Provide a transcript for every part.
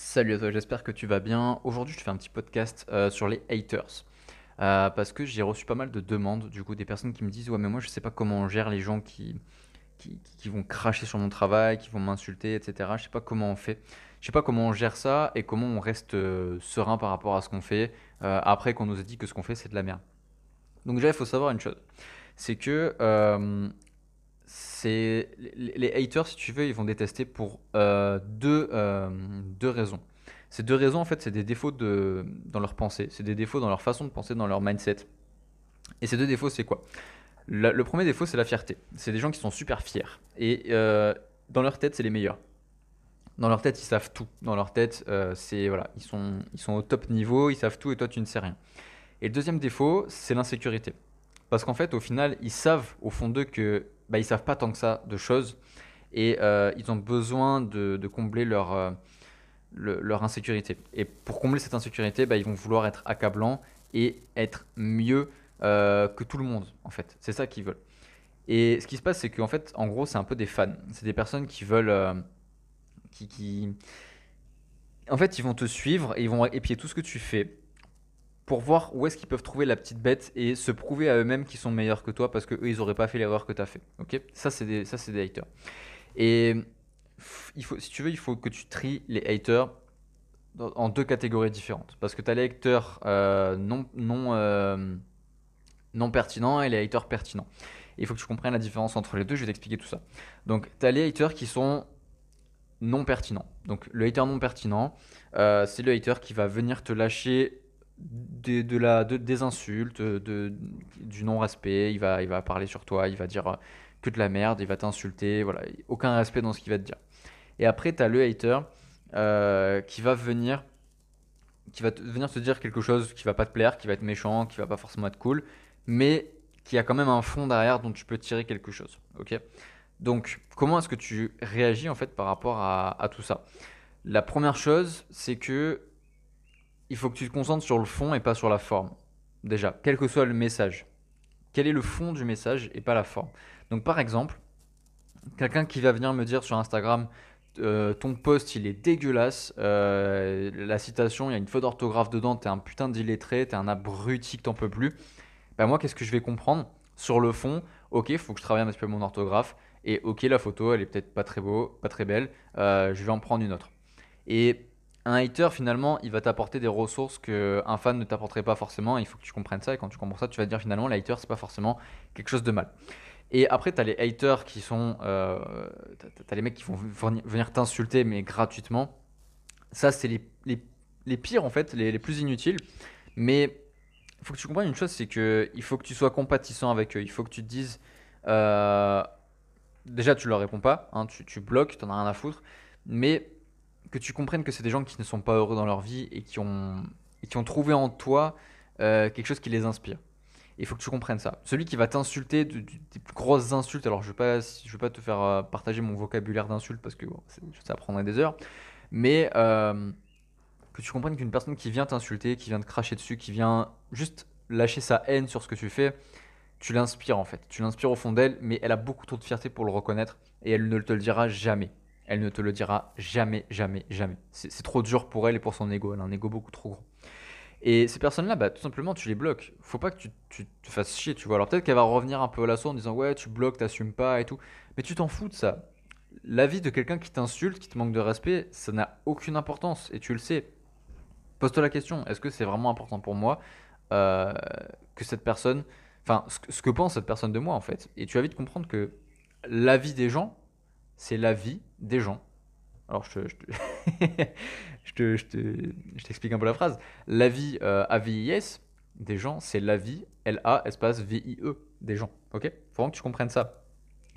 Salut à toi, j'espère que tu vas bien. Aujourd'hui, je te fais un petit podcast euh, sur les haters. Euh, parce que j'ai reçu pas mal de demandes, du coup, des personnes qui me disent Ouais, mais moi, je sais pas comment on gère les gens qui, qui, vont cracher sur mon travail, qui vont m'insulter, etc. Je sais pas comment on fait. Je sais pas comment on gère ça et comment on reste euh, serein par rapport à ce qu'on fait après qu'on nous a dit que ce qu'on fait, c'est de la merde. Donc, déjà, il faut savoir une chose c'est que c'est les haters, si tu veux, ils vont détester pour euh, deux, euh, deux raisons. Ces deux raisons, en fait, c'est des défauts de, dans leur pensée, c'est des défauts dans leur façon de penser, dans leur mindset. Et ces deux défauts, c'est quoi? Le premier défaut, c'est la fierté. C'est des gens qui sont super fiers. Et euh, dans leur tête, c'est les meilleurs. Dans leur tête, ils savent tout. Dans leur tête, c'est voilà, ils sont, ils sont au top niveau, ils savent tout et toi, tu ne sais rien. Et le deuxième défaut, c'est l'insécurité. Parce qu'en fait, au final, ils savent au fond d'eux que bah, ils savent pas tant que ça de choses et euh, ils ont besoin de, combler leur, euh, le- leur insécurité. Et pour combler cette insécurité, bah, ils vont vouloir être accablants et être mieux euh, que tout le monde, en fait. C'est ça qu'ils veulent. Et ce qui se passe, c'est qu'en fait, en gros, c'est un peu des fans. C'est des personnes qui veulent, qui, qui, en fait, ils vont te suivre et ils vont épier tout ce que tu fais pour voir où est-ce qu'ils peuvent trouver la petite bête et se prouver à eux-mêmes qu'ils sont meilleurs que toi parce que eux ils auraient pas fait l'erreur que tu as fait. OK? Ça c'est des des haters. Et il faut si tu veux, il faut que tu tries les haters en deux catégories différentes parce que tu as les haters euh, non non euh, non pertinents et les haters pertinents. Il faut que tu comprennes la différence entre les deux, je vais t'expliquer tout ça. Donc tu as les haters qui sont non pertinents. Donc le hater non pertinent, euh, c'est le hater qui va venir te lâcher des, de la, de- des insultes, de, du non-respect, il va, il va parler sur toi, il va dire euh, que de la merde, il va t'insulter, voilà, aucun respect dans ce qu'il va te dire. Et après, tu as le hater euh, qui va venir, qui va te- venir te dire quelque chose qui va pas te plaire, qui va être méchant, qui va pas forcément être cool, mais qui a quand même un fond derrière dont tu peux tirer quelque chose. Ok? Donc, comment est-ce que tu réagis en fait par rapport à, à tout ça? La première chose, c'est que il faut que tu te concentres sur le fond et pas sur la forme. Déjà, quel que soit le message. Quel est le fond du message et pas la forme. Donc par exemple, quelqu'un qui va venir me dire sur Instagram, euh, ton post il est dégueulasse, euh, la citation, il y a une faute d'orthographe dedans, t'es un putain d'illettré, t'es un abruti que t'en peux plus. Ben moi, qu'est-ce que je vais comprendre? Sur le fond, ok, il faut que je travaille un petit peu mon orthographe, et ok, la photo, elle est peut-être pas très beau, pas très belle, euh, je vais en prendre une autre. Et un hater, finalement, il va t'apporter des ressources que un fan ne t'apporterait pas forcément. Il faut que tu comprennes ça. Et quand tu comprends ça, tu vas te dire finalement, le hater, c'est pas forcément quelque chose de mal. Et après, tu as les haters qui sont. Euh, t'as, t'as les mecs qui vont venir t'insulter, mais gratuitement. Ça, c'est les, les, pires, en fait, les, les plus inutiles. Mais il faut que tu comprennes une chose c'est que il faut que tu sois compatissant avec eux. Il faut que tu te dises. euh, déjà, tu leur réponds pas. hein, tu, tu bloques, t'en as rien à foutre. Mais que tu comprennes que c'est des gens qui ne sont pas heureux dans leur vie et qui ont, et qui ont trouvé en toi euh, quelque chose qui les inspire. Il faut que tu comprennes ça. Celui qui va t'insulter, de- de- des plus grosses insultes, alors je ne vais, vais pas te faire euh, partager mon vocabulaire d'insultes parce que ça prendrait des heures, mais euh, que tu comprennes qu'une personne qui vient t'insulter, qui vient te cracher dessus, qui vient juste lâcher sa haine sur ce que tu fais, tu l'inspires en fait. Tu l'inspires au fond d'elle, mais elle a beaucoup trop de fierté pour le reconnaître et elle ne te le dira jamais. Elle ne te le dira jamais, jamais, jamais. C'est trop dur pour elle et pour son ego. Elle a un ego beaucoup trop gros. Et ces personnes-là, bah, tout simplement, tu les bloques. Faut pas que tu, te fasses chier, tu vois. Alors peut-être qu'elle va revenir un peu à l'assaut en disant ouais, tu bloques, t'assumes pas et tout. Mais tu t'en fous de ça. L'avis de quelqu'un qui t'insulte, qui te manque de respect, ça n'a aucune importance et tu le sais. Pose-toi la question est-ce que c'est vraiment important pour moi euh, que cette personne, enfin, ce que pense cette personne de moi en fait? Et tu vas vite comprendre que l'avis des gens, c'est l'avis des gens. Alors, je te, je te, je te- je te- je t'explique un peu la phrase. L'avis euh, A-V-I-S des gens, c'est l'avis L-A espace V-I-E des gens. Ok? Faut vraiment que tu comprennes ça.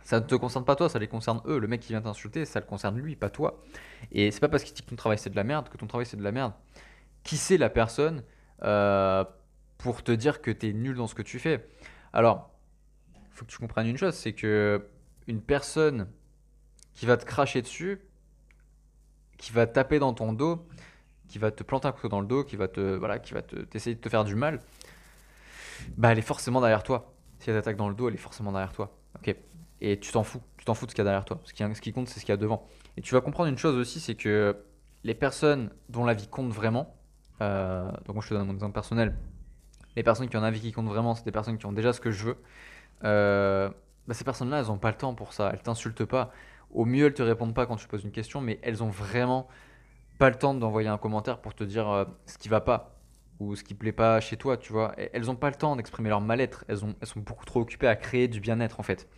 Ça ne te concerne pas toi, ça les concerne eux. Le mec qui vient t'insulter, ça le concerne lui, pas toi. Et c'est pas parce qu'il dit que ton travail c'est de la merde que ton travail c'est de la merde. Qui c'est la personne euh, pour te dire que t'es nul dans ce que tu fais? Alors, faut que tu comprennes une chose, c'est que une personne qui va te cracher dessus, qui va taper dans ton dos, qui va te planter un couteau dans le dos, qui va te voilà, qui va te t'essayer de te faire du mal, bah elle est forcément derrière toi. Si elle t'attaque dans le dos, elle est forcément derrière toi. Ok? Et tu t'en fous, tu t'en fous de ce qu'il y a derrière toi. Ce qui, ce qui compte, c'est ce qu'il y a devant. Et tu vas comprendre une chose aussi, c'est que les personnes dont la vie compte vraiment, euh, donc moi je te donne mon exemple personnel, les personnes qui ont un vie qui compte vraiment, c'est des personnes qui ont déjà ce que je veux. Euh, bah, ces personnes-là, elles n'ont pas le temps pour ça, elles t'insultent pas. Au mieux, elles te répondent pas quand tu poses une question, mais elles ont vraiment pas le temps d'envoyer un commentaire pour te dire euh, ce qui va pas ou ce qui plaît pas chez toi, tu vois. Elles n'ont pas le temps d'exprimer leur mal-être, elles, sont beaucoup trop occupées à créer du bien-être en fait.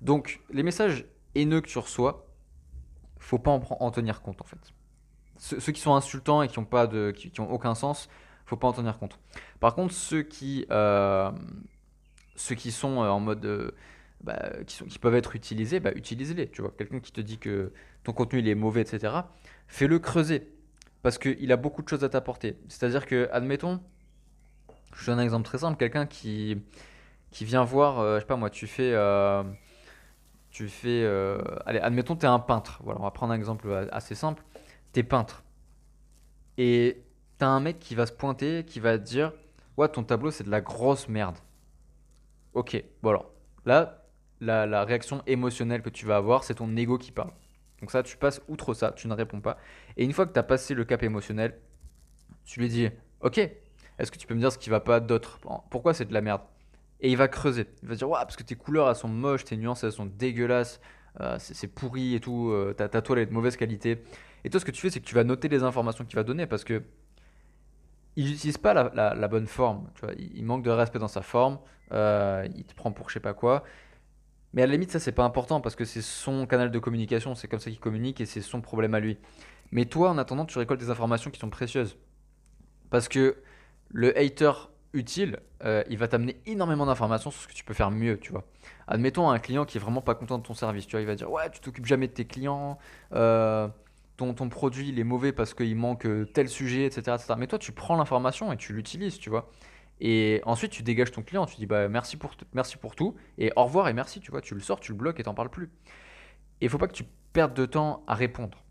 Donc les messages haineux que tu reçois, faut pas en, en tenir compte en fait. Ceux, qui sont insultants et qui n'ont pas de, qui, qui aucun sens, faut pas en tenir compte. Par contre, ceux qui, euh, ceux qui sont euh, en mode, bah, qui, peuvent être utilisés, bah, utilise-les. Tu vois, quelqu'un qui te dit que ton contenu il est mauvais, etc. Fais-le creuser parce qu'il a beaucoup de choses à t'apporter. C'est-à-dire que, admettons, je donne un exemple très simple, quelqu'un qui, qui vient voir, je sais pas moi, tu fais, tu fais, allez, admettons, tu es un peintre. Voilà, on va prendre un exemple assez simple. Tu es peintre. Et t'as un mec qui va se pointer, qui va te dire Ouais, ton tableau, c'est de la grosse merde. Ok, bon alors, là, la, réaction émotionnelle que tu vas avoir, c'est ton ego qui parle. Donc, ça, tu passes outre ça, tu ne réponds pas. Et une fois que tu as passé le cap émotionnel, tu lui dis Ok, est-ce que tu peux me dire ce qui va pas d'autre? Pourquoi c'est de la merde? Et il va creuser. Il va dire parce que tes couleurs, elles sont moches, tes nuances, elles sont dégueulasses, euh, c'est pourri et tout, euh, ta, ta toile est de mauvaise qualité. Et toi, ce que tu fais, c'est que tu vas noter les informations qu'il va donner parce que il n'utilise pas la, bonne forme. Tu vois. Il, manque de respect dans sa forme. Euh, il te prend pour je sais pas quoi. Mais à la limite, ça, c'est pas important parce que c'est son canal de communication. C'est comme ça qu'il communique et c'est son problème à lui. Mais toi, en attendant, tu récoltes des informations qui sont précieuses. Parce que le hater utile, euh, il va t'amener énormément d'informations sur ce que tu peux faire mieux, tu vois. Admettons un client qui est vraiment pas content de ton service, tu vois, il va dire ouais, tu t'occupes jamais de tes clients, euh, ton, produit il est mauvais parce qu'il manque euh, tel sujet, etc., Mais toi, tu prends l'information et tu l'utilises, tu vois. Et ensuite, tu dégages ton client, tu dis bah, merci, pour, merci pour tout, et au revoir et merci, tu vois. Tu le sors, tu le bloques et t'en parles plus. Et il faut pas que tu perdes de temps à répondre.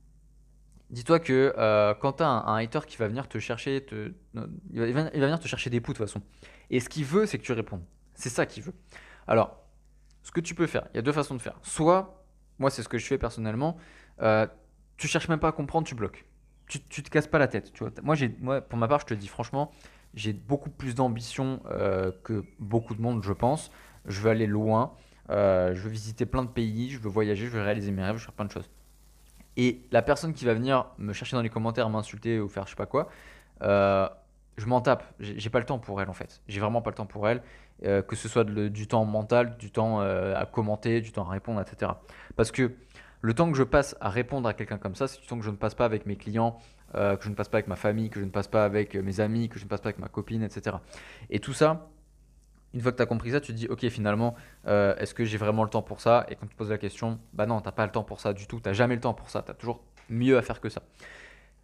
Dis-toi que euh, quand tu as un, hater qui va venir te chercher, il, va, venir te chercher des poux de toute façon. Et ce qu'il veut, c'est que tu répondes. C'est ça qu'il veut. Alors, ce que tu peux faire, il y a deux façons de faire. Soit, moi c'est ce que je fais personnellement, euh, tu cherches même pas à comprendre, tu bloques. Tu, tu te casses pas la tête. Tu vois. Moi, moi, pour ma part, je te dis franchement, j'ai beaucoup plus d'ambition euh, que beaucoup de monde, je pense. Je veux aller loin. Euh, je veux visiter plein de pays. Je veux voyager. Je veux réaliser mes rêves. Je veux faire plein de choses. Et la personne qui va venir me chercher dans les commentaires, m'insulter ou faire je sais pas quoi, euh, je m'en tape. J'ai pas le temps pour elle en fait. J'ai vraiment pas le temps pour elle. que ce soit du temps mental, du temps à commenter, du temps à répondre, etc. Parce que le temps que je passe à répondre à quelqu'un comme ça, c'est du temps que je ne passe pas avec mes clients, euh, que je ne passe pas avec ma famille, que je ne passe pas avec euh, mes amis, que je ne passe pas avec ma copine, etc. Et tout ça, une fois que tu as compris ça, tu te dis, ok, finalement, euh, est-ce que j'ai vraiment le temps pour ça? Et quand tu poses la question, bah non, tu n'as pas le temps pour ça du tout, tu n'as jamais le temps pour ça, tu as toujours mieux à faire que ça.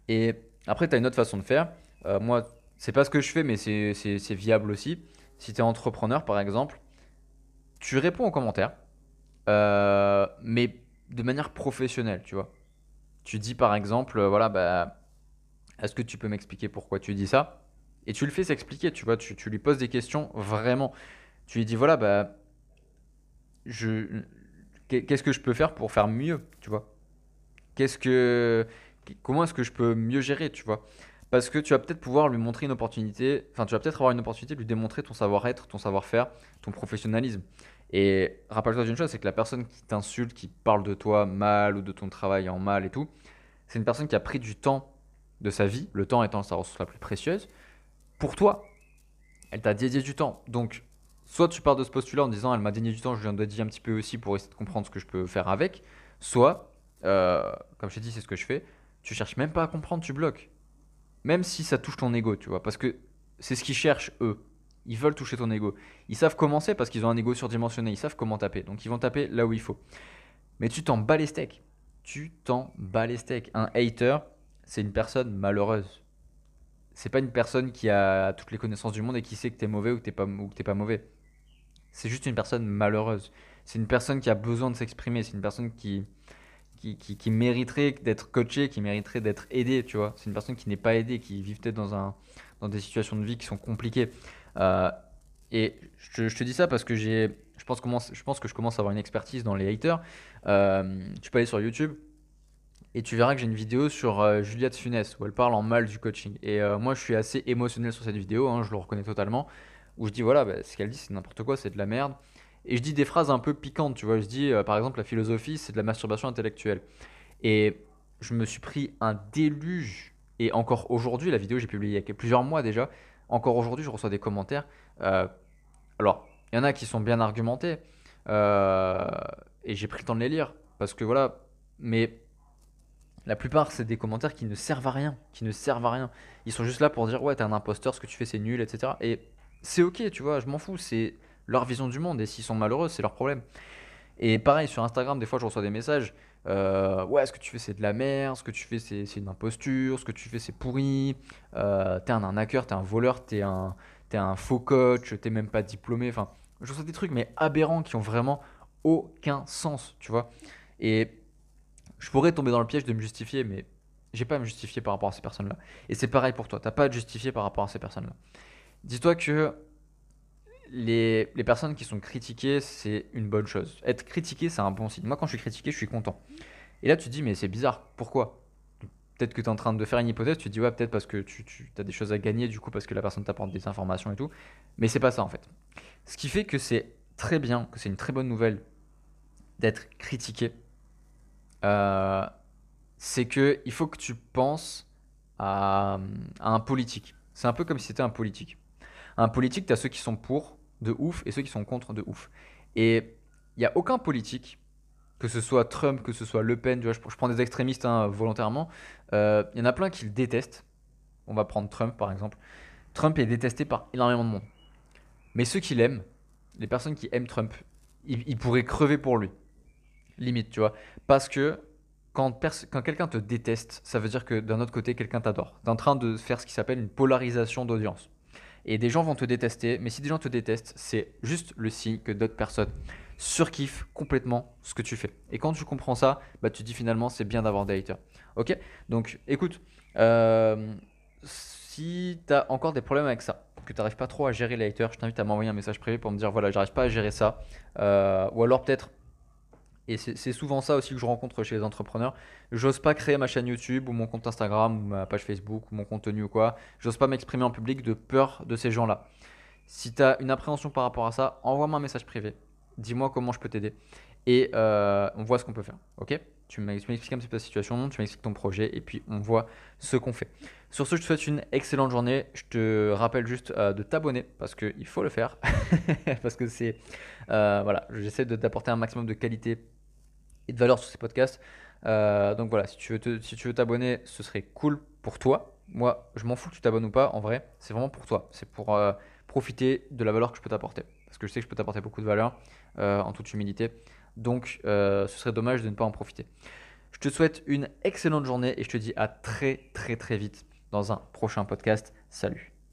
Et après, tu as une autre façon de faire. moi, c'est pas ce que je fais, mais c'est viable aussi. Si tu es entrepreneur, par exemple, tu réponds aux commentaires, mais de manière professionnelle, tu vois. Tu dis par exemple, euh, voilà, bah, est-ce que tu peux m'expliquer pourquoi tu dis ça? Et tu le fais s'expliquer, tu vois, tu, lui poses des questions vraiment. Tu lui dis, voilà, bah, je, qu'est-ce que je peux faire pour faire mieux, tu vois? Qu'est-ce que, comment est-ce que je peux mieux gérer, tu vois? Parce que tu vas peut-être pouvoir lui montrer une opportunité, enfin, tu vas peut-être avoir une opportunité de lui démontrer ton savoir-être, ton savoir-faire, ton professionnalisme. Et rappelle-toi d'une chose, c'est que la personne qui t'insulte, qui parle de toi mal ou de ton travail en mal et tout, c'est une personne qui a pris du temps de sa vie, le temps étant sa ressource la plus précieuse, pour toi. Elle t'a dédié du temps. Donc, soit tu pars de ce postulat en disant elle m'a dédié du temps, je viens de dire un petit peu aussi pour essayer de comprendre ce que je peux faire avec, soit, euh, comme je t'ai dit, c'est ce que je fais, tu cherches même pas à comprendre, tu bloques. Même si ça touche ton ego, tu vois, parce que c'est ce qu'ils cherchent eux. Ils veulent toucher ton ego. Ils savent commencer parce qu'ils ont un ego surdimensionné. Ils savent comment taper. Donc ils vont taper là où il faut. Mais tu t'en bats les steaks. Tu t'en bats les steaks. Un hater, c'est une personne malheureuse. C'est pas une personne qui a toutes les connaissances du monde et qui sait que t'es mauvais ou que t'es pas, ou que pas mauvais. C'est juste une personne malheureuse. C'est une personne qui a besoin de s'exprimer. C'est une personne qui, qui, qui, mériterait d'être coachée, qui mériterait d'être aidée, tu vois. C'est une personne qui n'est pas aidée, qui vit peut-être dans, un, dans des situations de vie qui sont compliquées. Euh, et je, te dis ça parce que j'ai, je pense, je pense que je commence à avoir une expertise dans les haters. Euh, tu peux aller sur YouTube Et tu verras que j'ai une vidéo sur euh, Juliette Funès où elle parle en mal du coaching. Et euh, moi, je suis assez émotionnel sur cette vidéo, hein, je le reconnais totalement. Où je dis, voilà, bah, ce qu'elle dit, c'est n'importe quoi, c'est de la merde. Et je dis des phrases un peu piquantes, tu vois. Je dis, euh, par exemple, la philosophie, c'est de la masturbation intellectuelle. Et je me suis pris un déluge. Et encore aujourd'hui, la vidéo, j'ai publié il y a plusieurs mois déjà. Encore aujourd'hui, je reçois des commentaires. alors, il y en a qui sont bien argumentés. et j'ai pris le temps de les lire. Parce que voilà, mais la plupart, c'est des commentaires qui ne servent à rien, qui ne servent à rien. Ils sont juste là pour dire ouais, t'es un imposteur, ce que tu fais c'est nul, etc. Et c'est ok, tu vois, je m'en fous, c'est leur vision du monde et s'ils sont malheureux, c'est leur problème. Et pareil, sur Instagram, des fois, je reçois des messages euh, ouais, ce que tu fais c'est de la merde, ce que tu fais c'est une imposture, ce que tu fais c'est pourri, euh, t'es un arnaqueur, t'es un voleur, t'es un, un faux coach, t'es même pas diplômé. Enfin, je reçois des trucs mais aberrants qui ont vraiment aucun sens, tu vois. Et je pourrais tomber dans le piège de me justifier, mais j'ai pas à me justifier par rapport à ces personnes-là. Et c'est pareil pour toi, t'as pas à te justifier par rapport à ces personnes-là. Dis-toi que les, les, personnes qui sont critiquées, c'est une bonne chose. Être critiqué, c'est un bon signe. Moi, quand je suis critiqué, je suis content. Et là, tu te dis, mais c'est bizarre, pourquoi? Peut-être que tu es en train de faire une hypothèse, tu te dis, ouais, peut-être parce que tu, tu as des choses à gagner, du coup, parce que la personne t'apporte des informations et tout. Mais c'est pas ça, en fait. Ce qui fait que c'est très bien, que c'est une très bonne nouvelle d'être critiqué euh, c'est que il faut que tu penses à, un politique. C'est un peu comme si c'était un politique. Un politique, tu as ceux qui sont pour de ouf et ceux qui sont contre de ouf. Et il n'y a aucun politique, que ce soit Trump, que ce soit Le Pen, je, prends des extrémistes hein, volontairement, euh, il y en a plein qui le détestent. On va prendre Trump par exemple. Trump est détesté par énormément de monde. Mais ceux qui l'aiment, les personnes qui aiment Trump, ils pourraient crever pour lui. Limite, tu vois. Parce que quand, quand quelqu'un te déteste, ça veut dire que d'un autre côté, quelqu'un t'adore. T'es en train de faire ce qui s'appelle une polarisation d'audience. Et des gens vont te détester, mais si des gens te détestent, c'est juste le signe que d'autres personnes surkiffent complètement ce que tu fais. Et quand tu comprends ça, bah, tu dis finalement c'est bien d'avoir des haters. Ok? Donc écoute, euh, si tu as encore des problèmes avec ça, que tu n'arrives pas trop à gérer les haters, je t'invite à m'envoyer un message privé pour me dire voilà, j'arrive pas à gérer ça. Euh, ou alors peut-être et c'est souvent ça aussi que je rencontre chez les entrepreneurs. J'ose pas créer ma chaîne YouTube ou mon compte Instagram ou ma page Facebook ou mon contenu ou quoi. J'ose pas m'exprimer en public de peur de ces gens-là. Si tu as une appréhension par rapport à ça, envoie-moi un message privé. Dis-moi comment je peux t'aider. Et euh, on voit ce qu'on peut faire. Ok? Tu m'expliques un petit peu ta situation, tu m'expliques ton projet et puis on voit ce qu'on fait. Sur ce, je te souhaite une excellente journée. Je te rappelle juste euh, de t'abonner parce qu'il faut le faire. parce que c'est. Euh, voilà, j'essaie de t'apporter un maximum de qualité et de valeur sur ces podcasts. Euh, donc voilà, si tu veux si tu veux t'abonner, ce serait cool pour toi. Moi, je m'en fous que tu t'abonnes ou pas. En vrai, c'est vraiment pour toi. C'est pour profiter de la valeur que je peux t'apporter. Parce que je sais que je peux t'apporter beaucoup de valeur en toute humilité. Donc, ce serait dommage de ne pas en profiter. Je te souhaite une excellente journée et je te dis à très très très vite dans un prochain podcast. Salut